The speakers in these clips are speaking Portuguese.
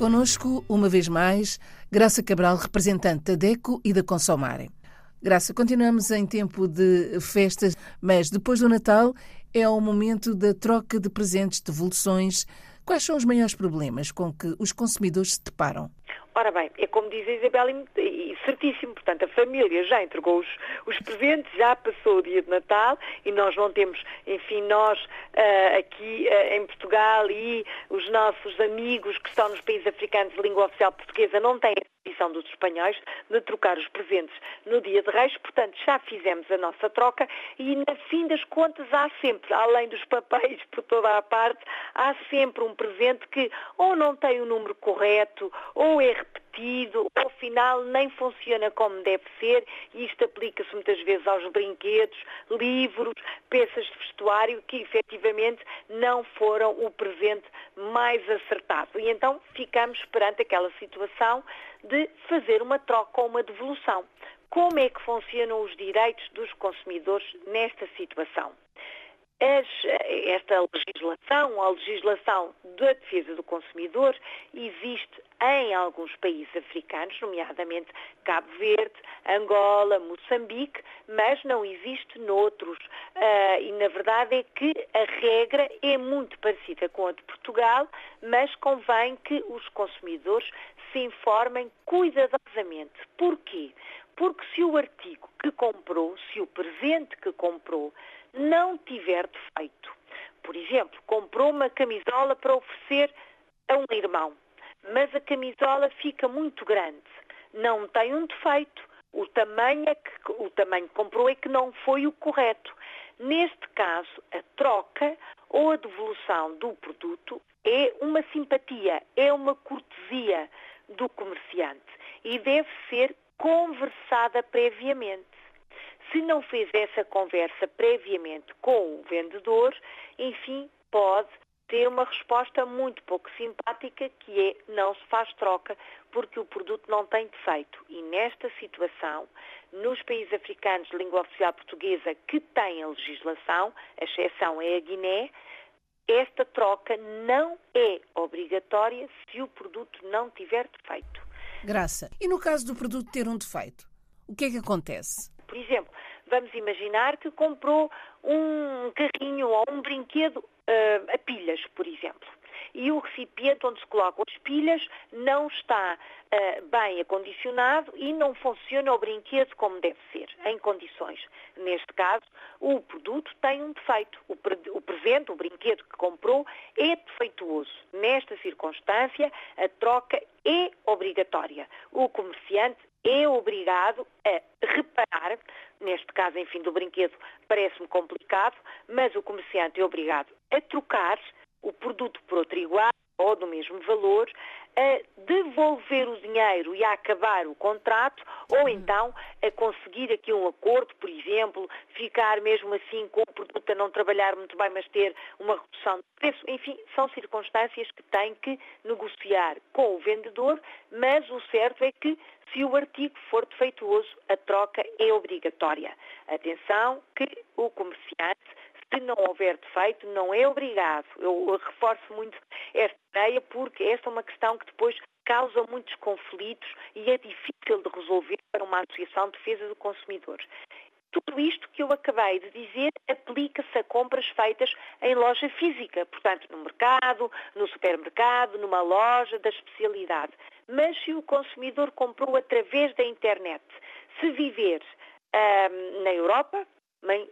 Conosco, uma vez mais, Graça Cabral, representante da DECO e da Consomare. Graça, continuamos em tempo de festas, mas depois do Natal é o momento da troca de presentes, devoluções. Quais são os maiores problemas com que os consumidores se deparam? Ora bem, é como diz a Isabel, e, certíssimo, portanto, a família já entregou os, os, presentes, já passou o dia de Natal e nós não temos, enfim, nós uh, aqui uh, em Portugal e os nossos amigos que estão nos países africanos de língua oficial portuguesa não têm a tradição dos espanhóis de trocar os presentes no dia de Reis, portanto, já fizemos a nossa troca e, na fim das contas, há sempre, além dos papéis por toda a parte, há sempre um presente que ou não tem o número correto ou é repetido, ao final nem funciona como deve ser, e isto aplica-se muitas vezes aos brinquedos, livros, peças de vestuário que efetivamente não foram o presente mais acertado. E então ficamos perante aquela situação de fazer uma troca ou uma devolução. Como é que funcionam os direitos dos consumidores nesta situação? Esta legislação, a legislação da defesa do consumidor, existe em alguns países africanos, nomeadamente Cabo Verde, Angola, Moçambique, mas não existe noutros. Uh, e na verdade é que a regra é muito parecida com a de Portugal, mas convém que os consumidores se informem cuidadosamente. Porquê? Porque se o artigo que comprou, se o presente que comprou, não tiver defeito. Por exemplo, comprou uma camisola para oferecer a um irmão, mas a camisola fica muito grande, não tem um defeito, o tamanho, é que, o tamanho que comprou é que não foi o correto. Neste caso, a troca ou a devolução do produto é uma simpatia, é uma cortesia do comerciante e deve ser conversada previamente. Se não fez essa conversa previamente com o vendedor, enfim, pode ter uma resposta muito pouco simpática que é não se faz troca porque o produto não tem defeito. E nesta situação, nos países africanos de língua oficial portuguesa que têm a legislação, a exceção é a Guiné, esta troca não é obrigatória se o produto não tiver defeito. Graça, e no caso do produto ter um defeito, o que é que acontece? Por exemplo, vamos imaginar que comprou um carrinho ou um brinquedo uh, a pilhas, por exemplo. E o recipiente onde se colocam as pilhas não está uh, bem acondicionado e não funciona o brinquedo como deve ser, em condições. Neste caso, o produto tem um defeito. O, pre o presente, o brinquedo que comprou, é defeituoso. Nesta circunstância, a troca é obrigatória. O comerciante é obrigado a reparar, neste caso, enfim, do brinquedo parece-me complicado, mas o comerciante é obrigado a trocar o produto por outro igual ou do mesmo valor, a devolver o dinheiro e a acabar o contrato, ou então a conseguir aqui um acordo, por exemplo, ficar mesmo assim com o produto a não trabalhar muito bem, mas ter uma redução de preço. Enfim, são circunstâncias que tem que negociar com o vendedor, mas o certo é que se o artigo for defeituoso, a troca é obrigatória. Atenção que o comerciante se não houver defeito, não é obrigado. Eu reforço muito esta ideia porque esta é uma questão que depois causa muitos conflitos e é difícil de resolver para uma associação de defesa do consumidor. Tudo isto que eu acabei de dizer aplica-se a compras feitas em loja física, portanto, no mercado, no supermercado, numa loja da especialidade. Mas se o consumidor comprou através da internet, se viver hum, na Europa,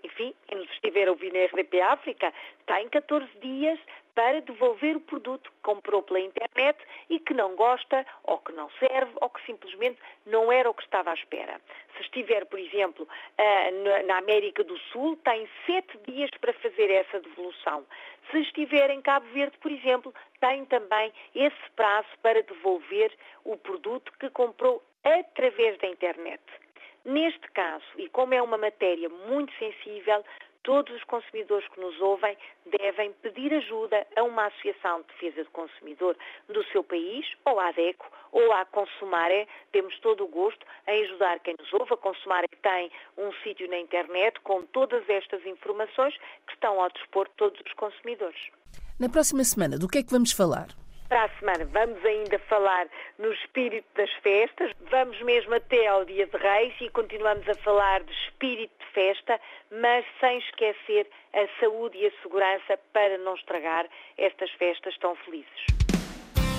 enfim, quem nos estiver a ouvir na RDP África, tem 14 dias para devolver o produto que comprou pela internet e que não gosta, ou que não serve, ou que simplesmente não era o que estava à espera. Se estiver, por exemplo, na América do Sul, tem 7 dias para fazer essa devolução. Se estiver em Cabo Verde, por exemplo, tem também esse prazo para devolver o produto que comprou através da internet. Neste caso, e como é uma matéria muito sensível, todos os consumidores que nos ouvem devem pedir ajuda a uma associação de defesa do consumidor do seu país, ou à DECO, ou à Consumare. Temos todo o gosto em ajudar quem nos ouve. A Consumare tem um sítio na internet com todas estas informações que estão ao dispor de todos os consumidores. Na próxima semana, do que é que vamos falar? Para a semana vamos ainda falar no espírito das festas, vamos mesmo até ao Dia de Reis e continuamos a falar de espírito de festa, mas sem esquecer a saúde e a segurança para não estragar estas festas tão felizes.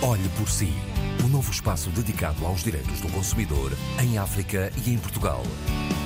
Olhe por si, o um novo espaço dedicado aos direitos do consumidor em África e em Portugal.